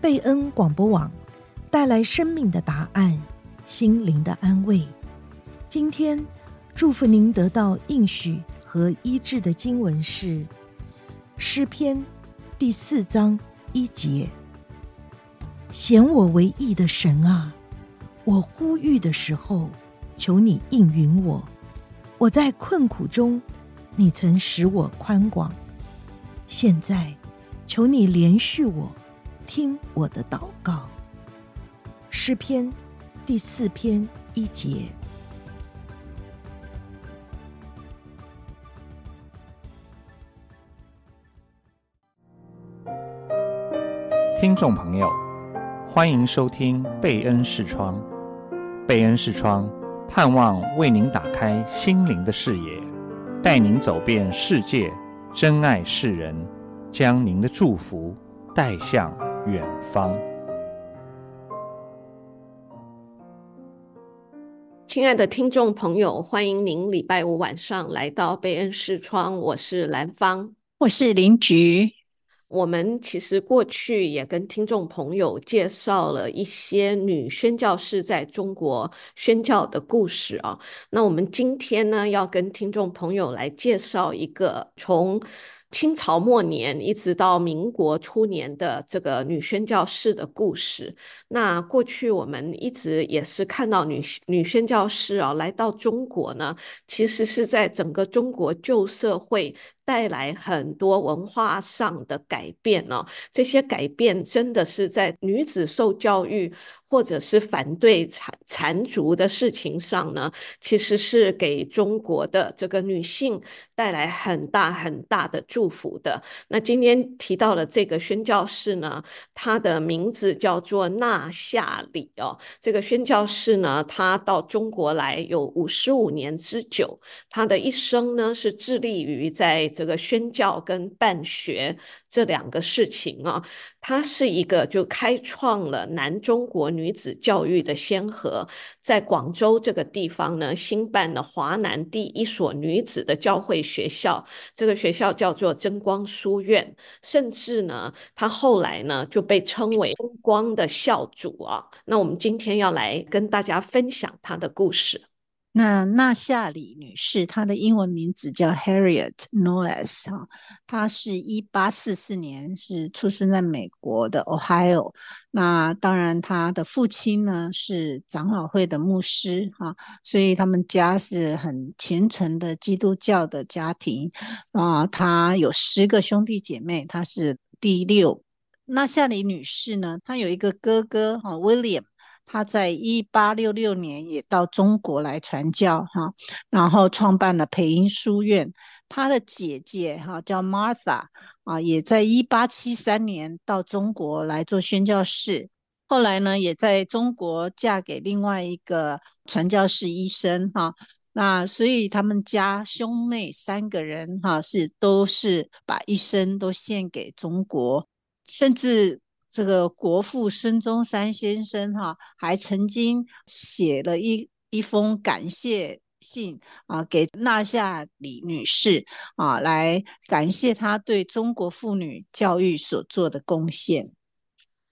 贝恩广播网带来生命的答案，心灵的安慰。今天祝福您得到应许和医治的经文是诗篇第四章一节：显我为义的神啊，我呼吁的时候，求你应允我。我在困苦中，你曾使我宽广。现在，求你怜恤我，听我的祷告。诗篇第四篇一节。听众朋友，欢迎收听贝恩视窗。贝恩视窗。盼望为您打开心灵的视野，带您走遍世界，珍爱世人，将您的祝福带向远方。亲爱的听众朋友，欢迎您礼拜五晚上来到贝恩视窗，我是兰芳，我是林菊。我们其实过去也跟听众朋友介绍了一些女宣教士在中国宣教的故事啊。那我们今天呢，要跟听众朋友来介绍一个从清朝末年一直到民国初年的这个女宣教士的故事。那过去我们一直也是看到女女宣教士啊来到中国呢，其实是在整个中国旧社会。带来很多文化上的改变、哦，这些改变真的是在女子受教育或者是反对缠缠足的事情上呢，其实是给中国的这个女性带来很大很大的祝福的。那今天提到的这个宣教士呢，她的名字叫做纳夏里哦。这个宣教士呢，她到中国来有五十五年之久，她的一生呢是致力于在。这个宣教跟办学这两个事情啊，它是一个就开创了南中国女子教育的先河，在广州这个地方呢，兴办了华南第一所女子的教会学校，这个学校叫做真光书院，甚至呢，他后来呢就被称为真光的校主啊。那我们今天要来跟大家分享他的故事。那纳夏里女士，她的英文名字叫 Harriet Knowles 哈，她是一八四四年是出生在美国的 Ohio。那当然，她的父亲呢是长老会的牧师哈，所以他们家是很虔诚的基督教的家庭啊。她有十个兄弟姐妹，她是第六。纳夏里女士呢，她有一个哥哥哈 William。他在一八六六年也到中国来传教哈，然后创办了培英书院。他的姐姐哈叫 Martha 啊，也在一八七三年到中国来做宣教士，后来呢也在中国嫁给另外一个传教士医生哈。那所以他们家兄妹三个人哈是都是把一生都献给中国，甚至。这个国父孙中山先生哈，还曾经写了一一封感谢信啊，给纳夏李女士啊，来感谢她对中国妇女教育所做的贡献。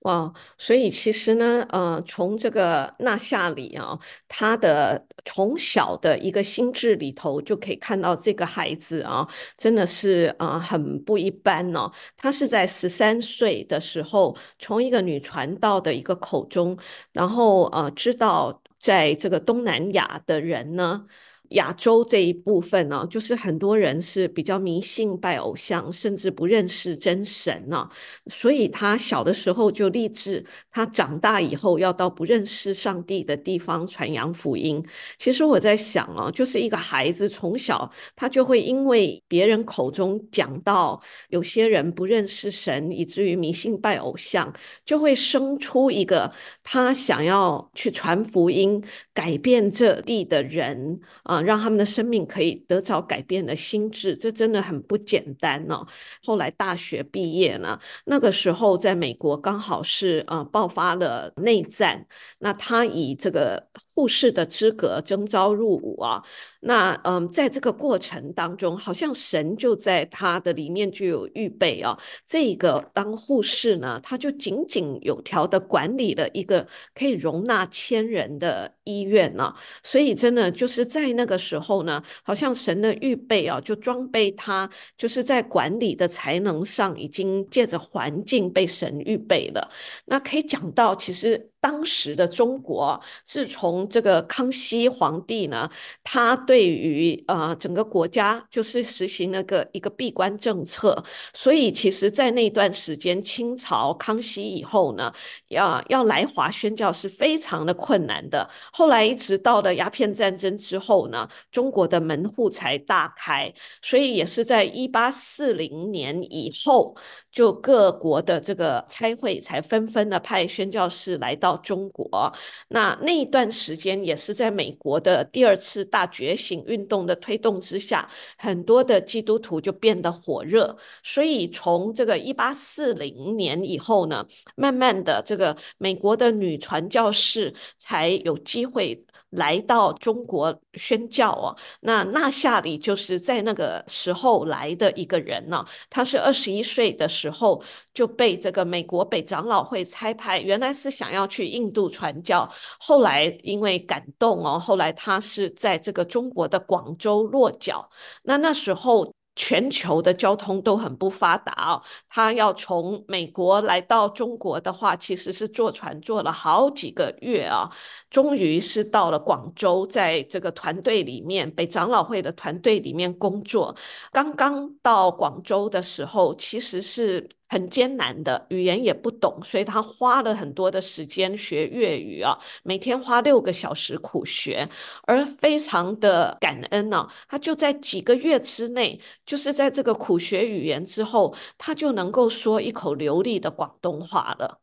哦，所以其实呢，呃，从这个纳夏里啊，他的从小的一个心智里头就可以看到这个孩子啊，真的是啊、很不一般哦。他是在十三岁的时候，从一个女传道的一个口中，然后呃知道在这个东南亚的人呢。亚洲这一部分呢，就是很多人是比较迷信拜偶像，甚至不认识真神呢。所以他小的时候就立志，他长大以后要到不认识上帝的地方传扬福音。其实我在想啊，就是一个孩子从小他就会因为别人口中讲到有些人不认识神，以至于迷信拜偶像，就会生出一个他想要去传福音、改变这地的人啊。让他们的生命可以得着改变的心智，这真的很不简单哦。后来大学毕业呢，那个时候在美国刚好是呃爆发了内战，那他以这个护士的资格征召入伍啊。那嗯，在这个过程当中，好像神就在他的里面就有预备啊，这个当护士呢，他就井井有条的管理了一个可以容纳千人的医院呢，所以真的就是在那个时候呢，好像神的预备啊，就装备他，就是在管理的才能上，已经借着环境被神预备了。那可以讲到，其实。当时的中国，自从这个康熙皇帝呢，他对于呃整个国家就是实行那个一个闭关政策，所以其实，在那段时间，清朝康熙以后呢，要要来华宣教是非常的困难的。后来一直到了鸦片战争之后呢，中国的门户才大开，所以也是在一八四零年以后，就各国的这个差会才纷纷的派宣教士来到。中国，那那一段时间也是在美国的第二次大觉醒运动的推动之下，很多的基督徒就变得火热，所以从这个一八四零年以后呢，慢慢的这个美国的女传教士才有机会。来到中国宣教啊，那纳夏里就是在那个时候来的一个人呢。他是二十一岁的时候就被这个美国北长老会差派，原来是想要去印度传教，后来因为感动哦，后来他是在这个中国的广州落脚。那那时候。全球的交通都很不发达哦，他要从美国来到中国的话，其实是坐船坐了好几个月啊，终于是到了广州，在这个团队里面，北长老会的团队里面工作。刚刚到广州的时候，其实是。很艰难的语言也不懂，所以他花了很多的时间学粤语啊，每天花六个小时苦学，而非常的感恩呢、他就在几个月之内，就是在这个苦学语言之后，他就能够说一口流利的广东话了。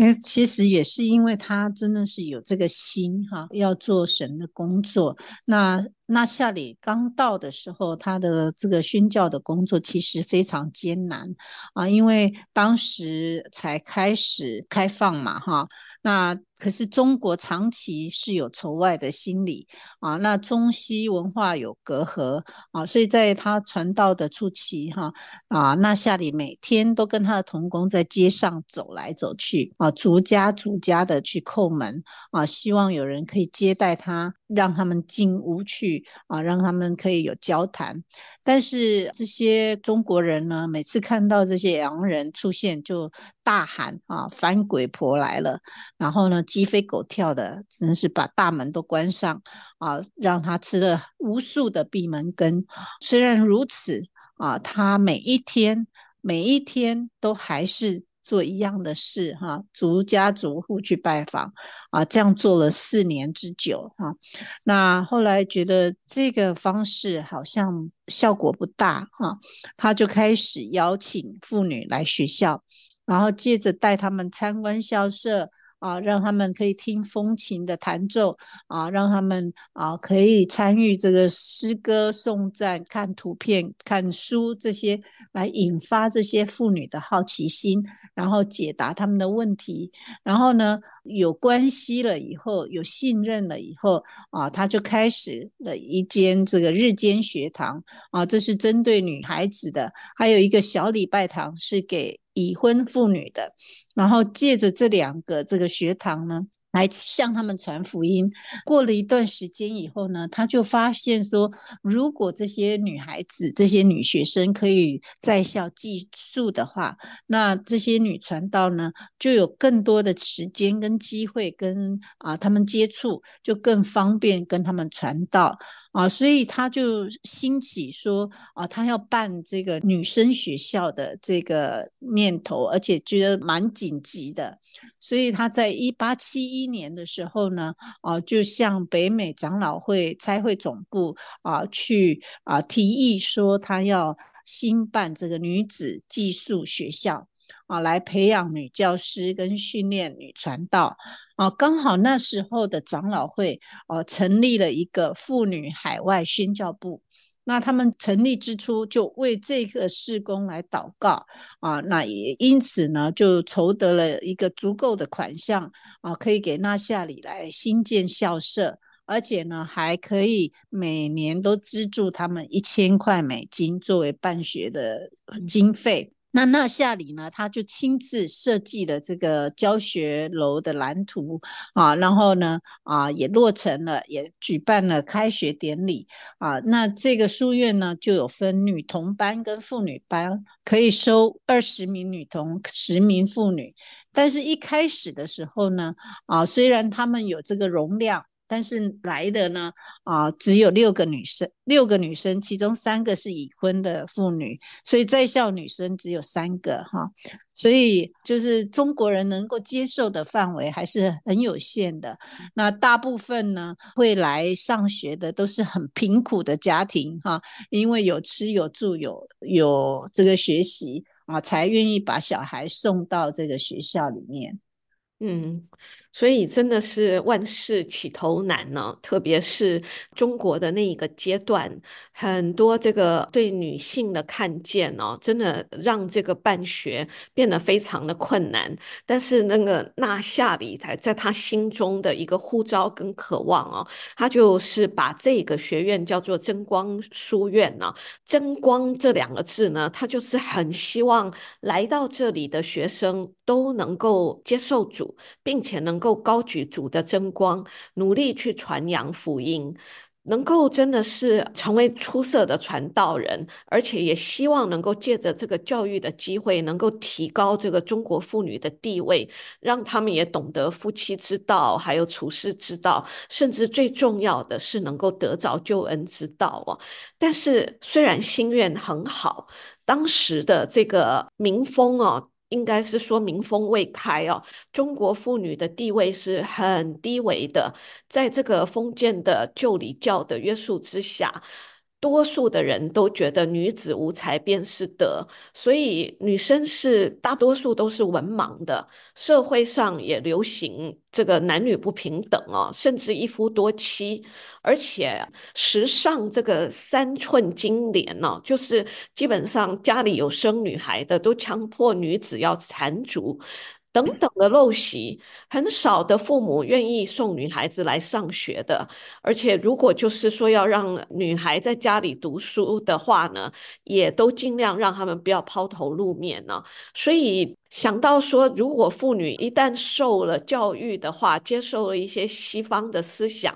那其实也是因为他真的是有这个心哈，要做神的工作。那那夏里刚到的时候，他的这个宣教的工作其实非常艰难啊，因为当时才开始开放嘛哈。那可是中国长期是有仇外的心理啊，那中西文化有隔阂啊，所以在他传道的初期哈啊，那夏里每天都跟他的同工在街上走来走去啊，逐家逐家的去叩门啊，希望有人可以接待他，让他们进屋去啊，让他们可以有交谈。但是这些中国人呢，每次看到这些洋人出现，就大喊啊，番鬼婆来了，然后呢，鸡飞狗跳的，真是把大门都关上啊，让他吃了无数的闭门羹。虽然如此啊，他每一天每一天都还是。做一样的事哈，逐家逐户去拜访啊，这样做了四年之久哈。那后来觉得这个方式好像效果不大哈，他就开始邀请妇女来学校，然后接着带他们参观校舍。啊，让他们可以听风琴的弹奏啊，让他们啊可以参与这个诗歌颂赞、看图片、看书这些，来引发这些妇女的好奇心，然后解答他们的问题。然后呢，有关系了以后，有信任了以后啊，他就开始了一间这个日间学堂啊，这是针对女孩子的，还有一个小礼拜堂是给。已婚妇女的，然后借着这两个这个学堂呢，来向他们传福音。过了一段时间以后呢，他就发现说，如果这些女孩子、这些女学生可以在校寄宿的话，那这些女传道呢，就有更多的时间跟机会跟啊他们接触，就更方便跟他们传道。啊，所以他就兴起说啊，他要办这个女生学校的这个念头，而且觉得蛮紧急的。所以他在一八七一年的时候呢，啊，就向北美长老会差会总部啊去啊提议说，他要兴办这个女子寄宿学校。啊，来培养女教师跟训练女传道啊。刚好那时候的长老会哦、啊，成立了一个妇女海外宣教部。那他们成立之初就为这个事工来祷告啊，那也因此呢，就筹得了一个足够的款项啊，可以给纳夏里来新建校舍，而且呢，还可以每年都资助他们一千块美金作为办学的经费。那纳夏里呢，他就亲自设计了这个教学楼的蓝图啊，然后呢啊也落成了，也举办了开学典礼啊。那这个书院呢，就有分女童班跟妇女班，可以收二十名女童，十名妇女。但是一开始的时候呢，啊虽然他们有这个容量。但是来的呢，啊，只有六个女生，六个女生，其中三个是已婚的妇女，所以在校女生只有三个哈，所以就是中国人能够接受的范围还是很有限的。那大部分呢，会来上学的都是很贫苦的家庭哈，因为有吃有住有有这个学习啊，才愿意把小孩送到这个学校里面。嗯。所以真的是万事起头难呢，特别是中国的那一个阶段，很多这个对女性的看见哦，真的让这个办学变得非常的困难。但是那个纳夏里在在他心中的一个呼召跟渴望哦，他就是把这个学院叫做真光书院呢。真光这两个字呢，他就是很希望来到这里的学生都能够接受主，并且能够。高举主的真光，努力去传扬福音，能够真的是成为出色的传道人，而且也希望能够借着这个教育的机会，能够提高这个中国妇女的地位，让他们也懂得夫妻之道，还有处世之道，甚至最重要的是能够得着救恩之道哦。但是虽然心愿很好，当时的这个民风哦。应该是说民风未开哦，中国妇女的地位是很低微的，在这个封建的旧礼教的约束之下。多数的人都觉得女子无才便是德，所以女生是大多数都是文盲的。社会上也流行这个男女不平等哦，甚至一夫多妻，而且时尚这个三寸金莲哦，就是基本上家里有生女孩的都强迫女子要缠足。等等的陋习，很少的父母愿意送女孩子来上学的。而且，如果就是说要让女孩在家里读书的话呢，也都尽量让他们不要抛头露面呢。所以。想到说，如果妇女一旦受了教育的话，接受了一些西方的思想，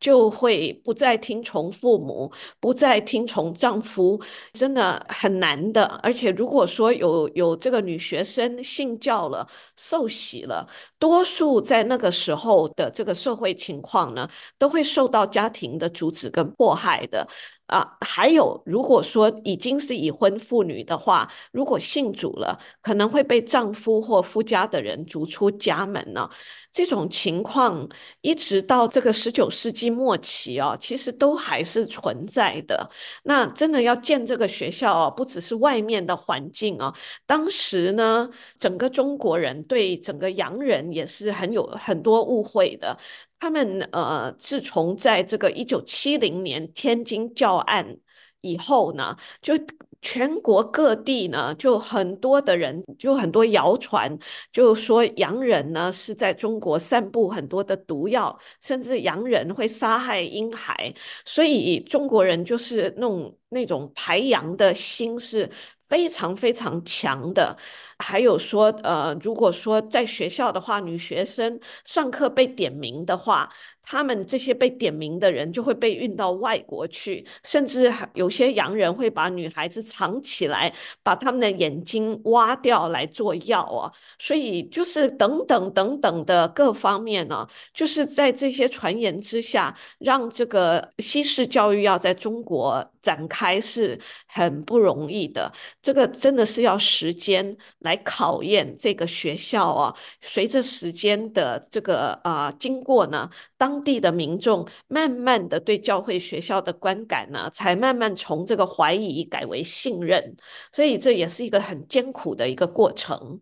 就会不再听从父母，不再听从丈夫，真的很难的。而且，如果说有有这个女学生信教了、受洗了，多数在那个时候的这个社会情况呢，都会受到家庭的阻止跟迫害的。啊，还有，如果说已经是已婚妇女的话，如果信主了，可能会被丈夫或夫家的人逐出家门呢。这种情况一直到这个十九世纪末期哦，其实都还是存在的。那真的要建这个学校哦，不只是外面的环境哦，当时呢，整个中国人对整个洋人也是很有很多误会的。他们呃，自从在这个一九七零年天津教案以后呢，就全国各地呢，就很多的人，就很多谣传，就说洋人呢是在中国散布很多的毒药，甚至洋人会杀害婴孩，所以中国人就是那种那种排洋的心是非常非常强的。还有说，呃，如果说在学校的话，女学生上课被点名的话，他们这些被点名的人就会被运到外国去，甚至有些洋人会把女孩子藏起来，把他们的眼睛挖掉来做药啊。所以就是等等等等的各方面呢，就是在这些传言之下，让这个西式教育要在中国展开是很不容易的。这个真的是要时间来。来考验这个学校啊。随着时间的这个啊、经过呢，当地的民众慢慢的对教会学校的观感呢，才慢慢从这个怀疑改为信任。所以这也是一个很艰苦的一个过程。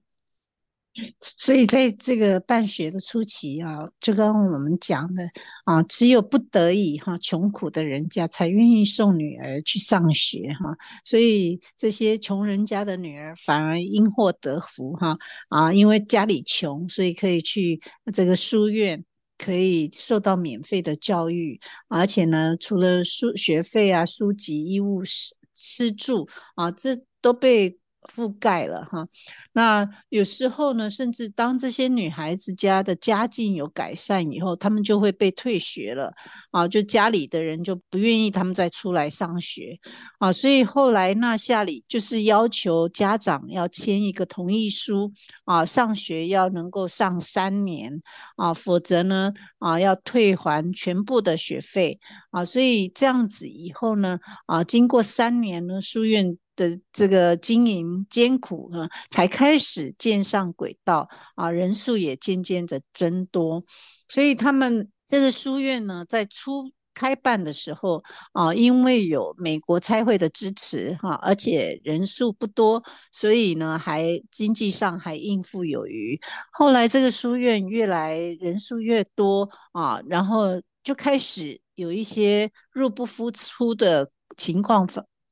所以在这个办学的初期啊，就刚刚我们讲的啊，只有不得已哈，穷苦的人家才愿意送女儿去上学哈。所以这些穷人家的女儿反而因祸得福哈啊，因为家里穷，所以可以去这个书院，可以受到免费的教育，而且呢，除了书学费啊、书籍、衣物、吃吃住啊，这都被。覆盖了哈，那有时候呢，甚至当这些女孩子家的家境有改善以后，她们就会被退学了。啊，就家里的人就不愿意她们再出来上学。啊，所以后来纳夏里就是要求家长要签一个同意书啊，上学要能够上三年啊，否则呢啊要退还全部的学费。啊，所以这样子以后呢啊，经过三年呢，书院。的这个经营艰苦呢，才开始建上轨道啊，人数也渐渐的增多，所以他们这个书院呢，在初开办的时候啊，因为有美国差会的支持哈，而且人数不多，所以呢，还经济上还应付有余。后来这个书院越来人数越多啊，然后就开始有一些入不敷出的情况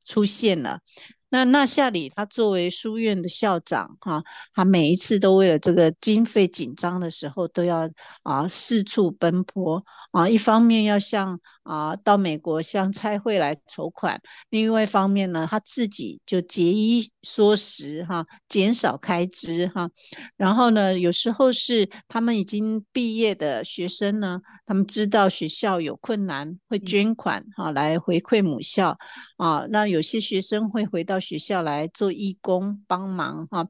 出现了。那那夏里他作为书院的校长，哈，他每一次都为了这个经费紧张的时候，都要啊四处奔波。啊，一方面要向啊到美国向差会来筹款，另外一方面呢，他自己就节衣缩食哈，减少开支哈。然后呢，有时候是他们已经毕业的学生呢，他们知道学校有困难，会捐款哈来回馈母校啊。那有些学生会回到学校来做义工帮忙哈。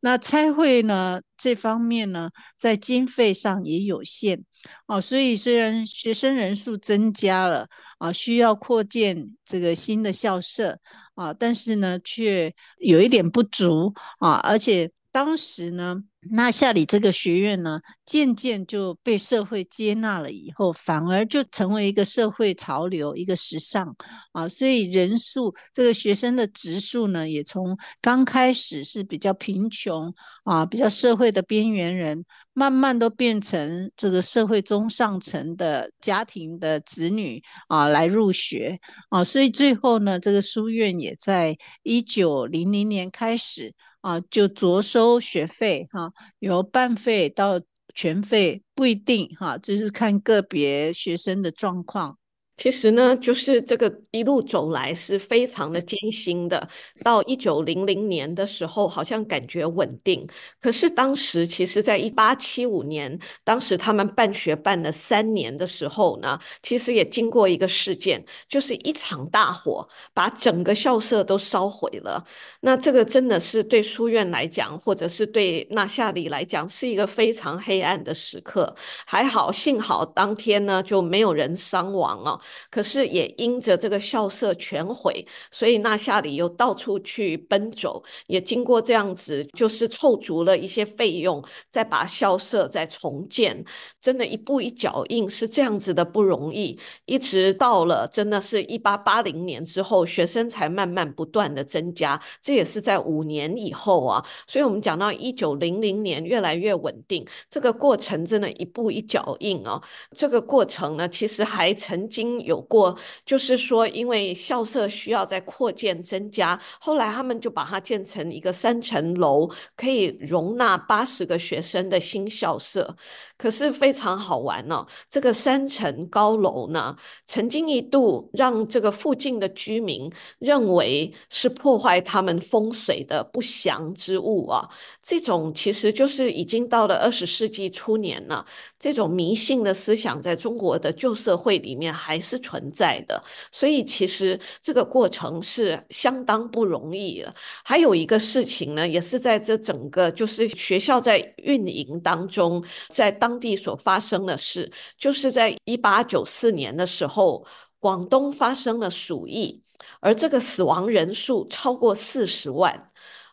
那差会呢？这方面呢，在经费上也有限。啊，所以虽然学生人数增加了啊，需要扩建这个新的校舍啊，但是呢，却有一点不足啊，而且当时呢。那纳夏里这个学院呢，渐渐就被社会接纳了，以后反而就成为一个社会潮流，一个时尚啊，所以人数这个学生的质数呢，也从刚开始是比较贫穷啊，比较社会的边缘人，慢慢都变成这个社会中上层的家庭的子女啊来入学啊，所以最后呢，这个书院也在一九零零年开始。啊，就着收学费哈、由半费到全费不一定哈、啊，就是看个别学生的状况。其实呢，就是这个一路走来是非常的艰辛的。到一九零零年的时候，好像感觉稳定。可是当时，其实在一八七五年，当时他们办学办了三年的时候呢，其实也经过一个事件，就是一场大火，把整个校舍都烧毁了。那这个真的是对书院来讲，或者是对纳夏里来讲，是一个非常黑暗的时刻。还好，幸好当天呢就没有人伤亡啊。可是也因着这个校舍全毁，所以纳夏里又到处去奔走，也经过这样子，就是凑足了一些费用，再把校舍再重建，真的一步一脚印是这样子的不容易。一直到了真的是一八八零年之后，学生才慢慢不断的增加，这也是在五年以后啊。所以我们讲到一九零零年越来越稳定，这个过程真的一步一脚印哦。这个过程呢，其实还曾经。有过，就是说，因为校舍需要再扩建增加，后来他们就把它建成一个三层楼，可以容纳八十个学生的新校舍。可是非常好玩、哦，这个三层高楼呢，曾经一度让这个附近的居民认为是破坏他们风水的不祥之物啊。这种其实就是已经到了二十世纪初年了，这种迷信的思想在中国的旧社会里面还是存在的。所以其实这个过程是相当不容易的。还有一个事情呢，也是在这整个就是学校在运营当中，在当当地所发生的事，就是在一八九四年的时候，广东发生了鼠疫，而这个死亡人数超过四十万，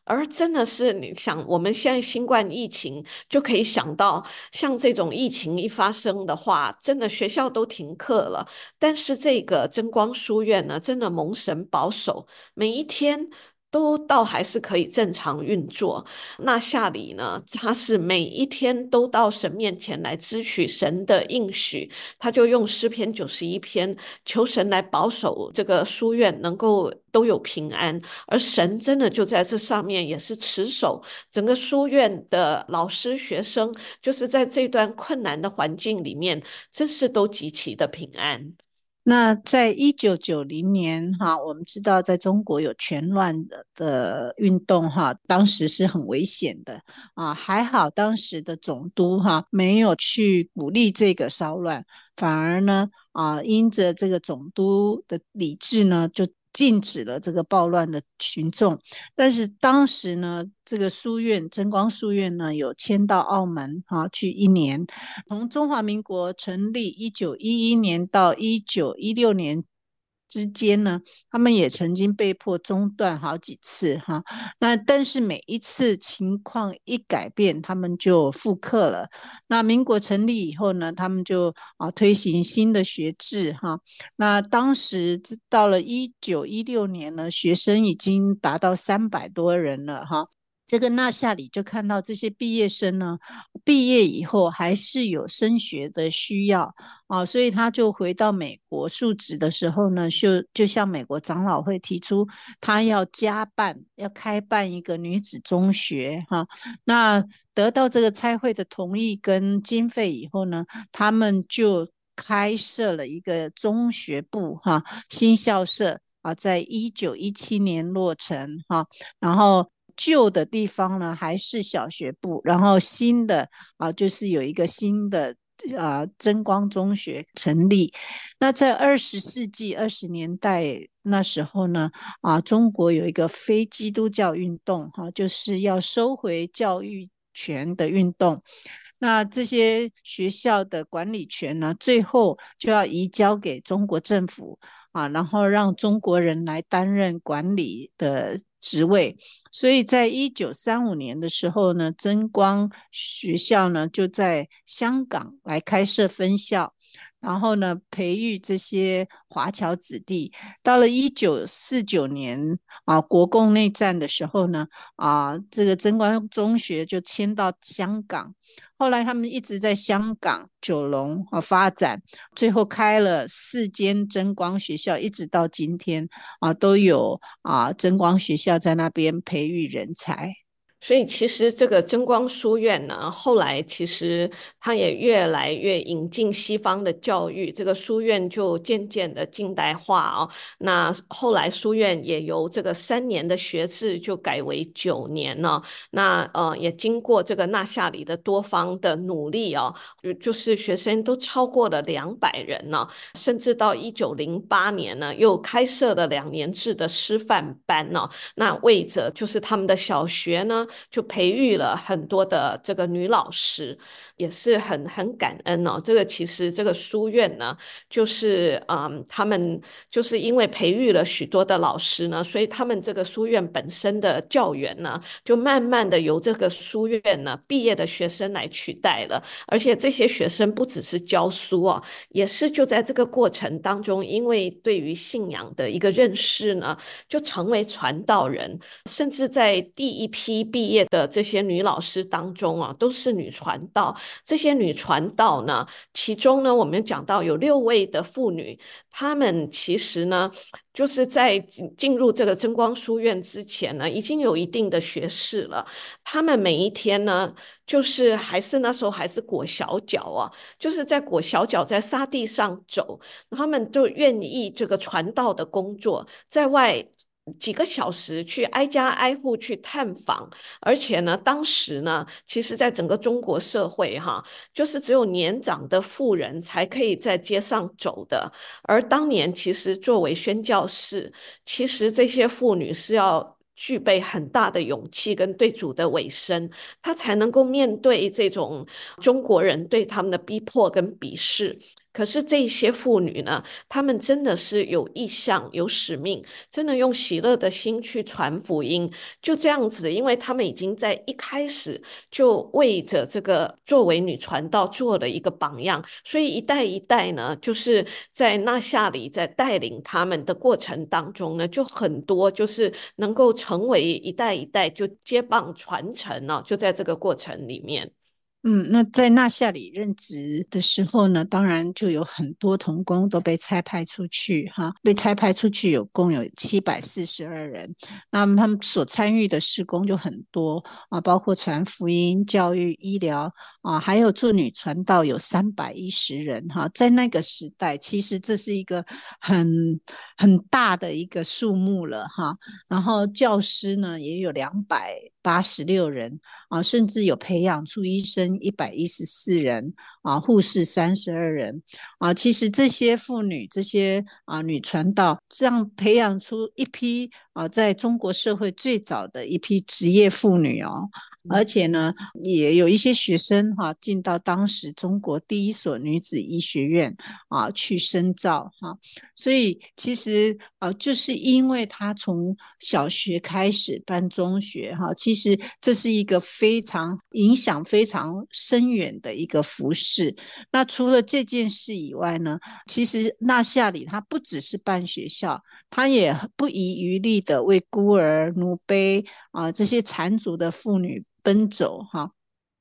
而真的是你想，我们现在新冠疫情就可以想到，像这种疫情一发生的话，真的学校都停课了。但是这个真光书院呢，真的蒙神保守，每一天。都倒还是可以正常运作。那夏里呢？他是每一天都到神面前来支取神的应许，他就用诗篇九十一篇求神来保守这个书院能够都有平安。而神真的就在这上面也是持守整个书院的老师学生，就是在这段困难的环境里面，真是都极其的平安。那在一九九零年，哈，我们知道在中国有全乱的的运动，哈，当时是很危险的啊。还好当时的总督，哈，没有去鼓励这个骚乱，反而呢，啊，因着这个总督的理智呢，就。禁止了这个暴乱的群众，但是当时呢，这个书院真光书院呢，有迁到澳门哈去一年，从中华民国成立一九一一年到一九一六年。之间呢，他们也曾经被迫中断好几次哈。那但是每一次情况一改变，他们就复课了。那民国成立以后呢，他们就啊推行新的学制哈。那当时到了一九一六年呢，学生已经达到三百多人了哈。这个纳夏里就看到这些毕业生呢，毕业以后还是有升学的需要啊，所以他就回到美国述职的时候呢，就就向美国长老会提出，他要加办，要开办一个女子中学哈。那得到这个差会的同意跟经费以后呢，他们就开设了一个中学部哈，新校舍啊，在一九一七年落成哈，然后。旧的地方呢，还是小学部，然后新的啊，就是有一个新的啊真光中学成立。那在二十世纪二十年代那时候呢，啊，中国有一个非基督教运动，哈、就是要收回教育权的运动。那这些学校的管理权呢，最后就要移交给中国政府啊，然后让中国人来担任管理的。职位，所以在一九三五年的时候呢，增光学校呢就在香港来开设分校，然后呢培育这些华侨子弟。到了一九四九年啊，国共内战的时候呢，啊，这个真光中学就迁到香港。后来他们一直在香港、九龙啊发展，最后开了四间贞光学校，一直到今天啊都有啊贞光学校在那边培育人才。所以其实这个真光书院呢，后来其实它也越来越引进西方的教育，这个书院就渐渐的近代化哦。那后来书院也由这个三年的学制就改为九年了。那呃也经过这个纳夏里的多方的努力哦，就就是学生都超过了两百人呢，甚至到一九零八年呢又开设了两年制的师范班呢。那为着就是他们的小学呢。就培育了很多的这个女老师，也是很很感恩哦。这个其实这个书院呢，就是嗯，他们就是因为培育了许多的老师呢，所以他们这个书院本身的教员呢，就慢慢的由这个书院呢毕业的学生来取代了。而且这些学生不只是教书哦，也是就在这个过程当中，因为对于信仰的一个认识呢，就成为传道人，甚至在第一批毕业的这些女老师当中啊，都是女传道。这些女传道呢，其中呢，我们讲到有六位的妇女，她们其实呢，就是在进入这个真光书院之前呢，已经有一定的学识了。她们每一天呢，就是还是那时候还是裹小脚啊，就是在裹小脚在沙地上走，她们就愿意这个传道的工作，在外。几个小时去挨家挨户去探访，而且呢，当时呢，其实在整个中国社会哈，就是只有年长的妇人才可以在街上走的。而当年其实作为宣教士，其实这些妇女是要具备很大的勇气跟对主的委身，她才能够面对这种中国人对他们的逼迫跟鄙视。可是这些妇女呢，她们真的是有意向、有使命，真的用喜乐的心去传福音，就这样子，因为她们已经在一开始就为着这个作为女传道做了一个榜样，所以一代一代呢，就是在纳夏里在带领他们的过程当中呢，就很多就是能够成为一代一代就接棒传承呢，就在这个过程里面。嗯，那在纳夏里任职的时候呢，当然就有很多童工都被差派出去，哈，被差派出去有共有七百四十二人，那么他们所参与的施工就很多啊，包括传福音、教育、医疗啊，还有做女传道有三百一十人，哈，在那个时代，其实这是一个很很大的一个数目了，哈，然后教师呢也有两百八十六人。啊，甚至有培养出医生一百一十四人，啊，护士三十二人，啊，其实这些妇女，这些啊女传道，这样培养出一批啊，在中国社会最早的一批职业妇女哦。而且呢，也有一些学生哈、啊、进到当时中国第一所女子医学院啊去深造哈、啊，所以其实啊，就是因为他从小学开始办中学哈、啊，其实这是一个非常影响非常深远的一个服饰。那除了这件事以外呢，其实纳夏里他不只是办学校，他也不遗余力的为孤儿、奴婢啊这些残足的妇女。奔走哈，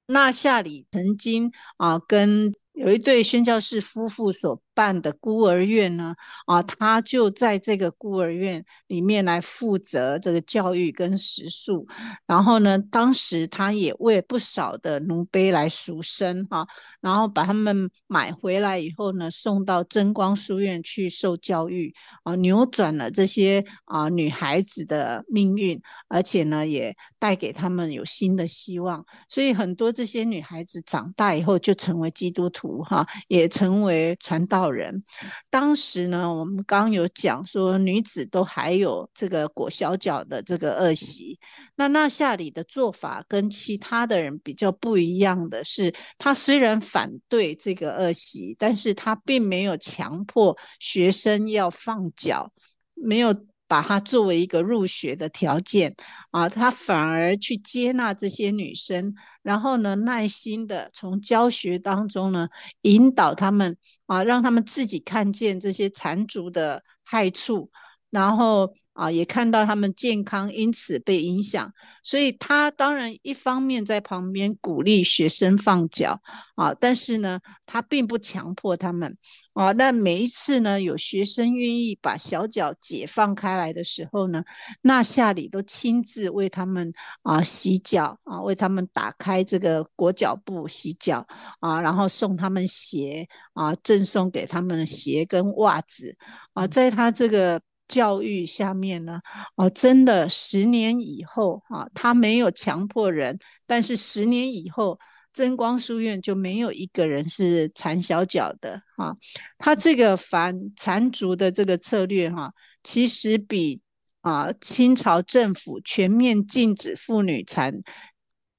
纳夏里曾经啊跟有一对宣教士夫妇所办的孤儿院呢，啊，他就在这个孤儿院里面来负责这个教育跟食宿，然后呢，当时他也为不少的奴婢来赎身哈，然后把他们买回来以后呢，送到真光书院去受教育，啊，扭转了这些啊女孩子的命运，而且呢，也带给他们有新的希望，所以很多这些女孩子长大以后就成为基督徒哈，也成为传道人，当时呢，我们刚有讲说，女子都还有这个裹小脚的这个恶习。那纳夏里的做法跟其他的人比较不一样的是，他虽然反对这个恶习，但是他并没有强迫学生要放脚，没有把它作为一个入学的条件啊，他反而去接纳这些女生。然后呢，耐心的从教学当中呢，引导他们啊，让他们自己看见这些残足的害处，然后啊，也看到他们健康因此被影响。所以他当然一方面在旁边鼓励学生放脚啊，但是呢，他并不强迫他们啊。那每一次呢，有学生愿意把小脚解放开来的时候呢，纳夏里都亲自为他们啊洗脚啊，为他们打开这个裹脚布洗脚啊，然后送他们鞋啊，赠送给他们鞋跟袜子啊，在他这个。教育下面呢，哦，真的十年以后啊，他没有强迫人，但是十年以后，真光书院就没有一个人是缠小脚的哈。他这个反缠足的这个策略哈，其实比啊清朝政府全面禁止妇女缠。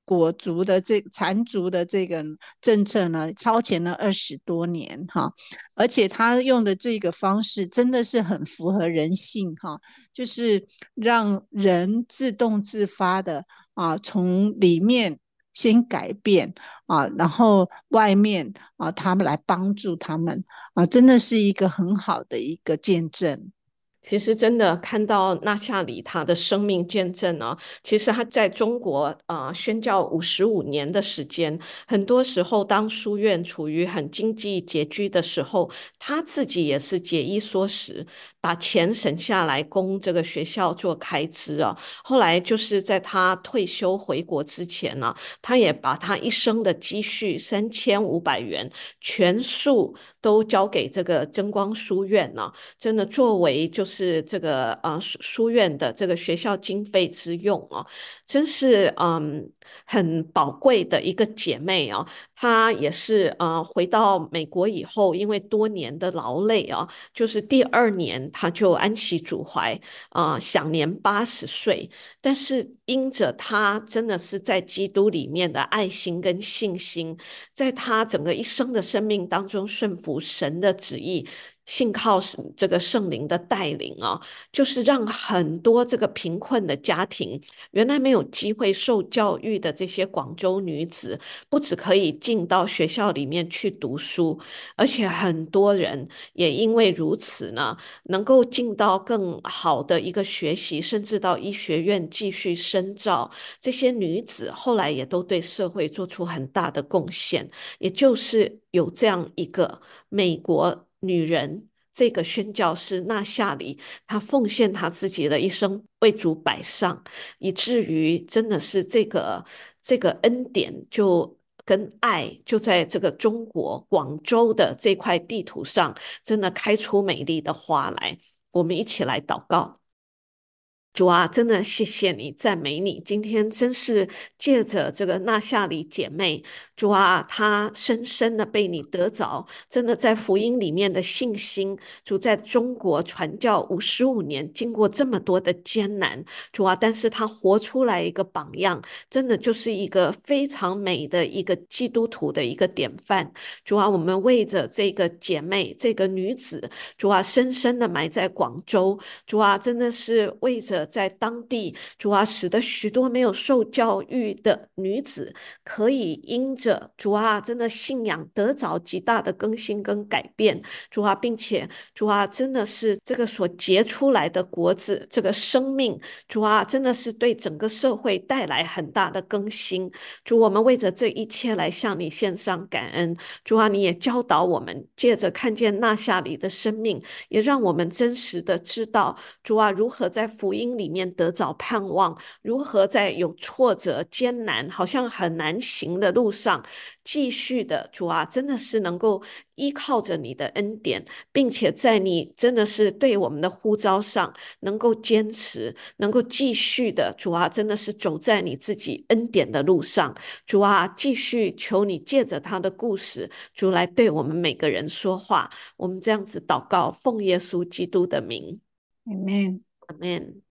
裹足的这缠足的这个政策呢，超前了二十多年哈，而且他用的这个方式真的是很符合人性哈，就是让人自动自发的啊，从里面先改变啊，然后外面啊，他们来帮助他们啊，真的是一个很好的一个见证。其实真的看到纳夏里他的生命见证呢、其实他在中国啊、宣教五十五年的时间，很多时候当书院处于很经济拮据的时候，他自己也是节衣缩食。把钱省下来供这个学校做开支啊。后来就是在他退休回国之前呢，他也把他一生的积蓄三千五百元全数都交给这个真光书院呢，真的作为就是这个呃书书院的这个学校经费之用啊，真是嗯。很宝贵的一个姐妹啊，她也是呃回到美国以后，因为多年的劳累啊，就是第二年他就安息主怀啊、享年八十岁。但是因着他真的是在基督里面的爱心跟信心，在他整个一生的生命当中顺服神的旨意。信靠这个圣灵的带领啊，就是让很多这个贫困的家庭，原来没有机会受教育的这些广州女子，不只可以进到学校里面去读书，而且很多人也因为如此呢，能够进到更好的一个学习，甚至到医学院继续深造。这些女子后来也都对社会做出很大的贡献，也就是有这样一个美国。女人，这个宣教师纳夏里，她奉献她自己的一生为主摆上，以至于真的是这个这个恩典就跟爱就在这个中国广州的这块地图上，真的开出美丽的花来。我们一起来祷告。主啊，真的谢谢你，赞美你。今天真是借着这个纳夏里姐妹，主啊，她深深的被你得着，真的在福音里面的信心。主在中国传教五十五年，经过这么多的艰难，主啊，但是她活出来一个榜样，真的就是一个非常美的一个基督徒的一个典范。主啊，我们为着这个姐妹，这个女子，主啊，深深的埋在广州，主啊，真的是为着。在当地，主啊，使得许多没有受教育的女子可以因着主啊，真的信仰得着极大的更新跟改变。主啊，并且主啊，真的是这个所结出来的果子，这个生命，主啊，真的是对整个社会带来很大的更新。主，我们为着这一切来向你献上感恩。主啊，你也教导我们，借着看见纳夏里的生命，也让我们真实的知道主啊，如何在福音。里面得着盼望，如何在有挫折、艰难、好像很难行的路上，继续的主啊，真的是能够依靠着你的恩典，并且在你真的是对我们的呼召上，能够坚持，能够继续的主啊，真的是走在你自己恩典的路上，主啊，继续求你借着他的故事，主来对我们每个人说话。我们这样子祷告，奉耶稣基督的名，Amen，Amen。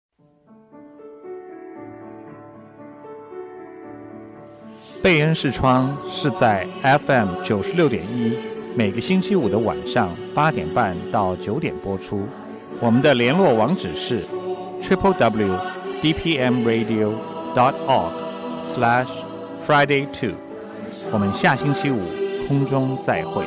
贝恩视窗是在 FM 九十六点一，每个星期五的晚上八点半到九点播出。我们的联络网址是 triple w d p m radio dot org slash friday two。我们下星期五空中再会。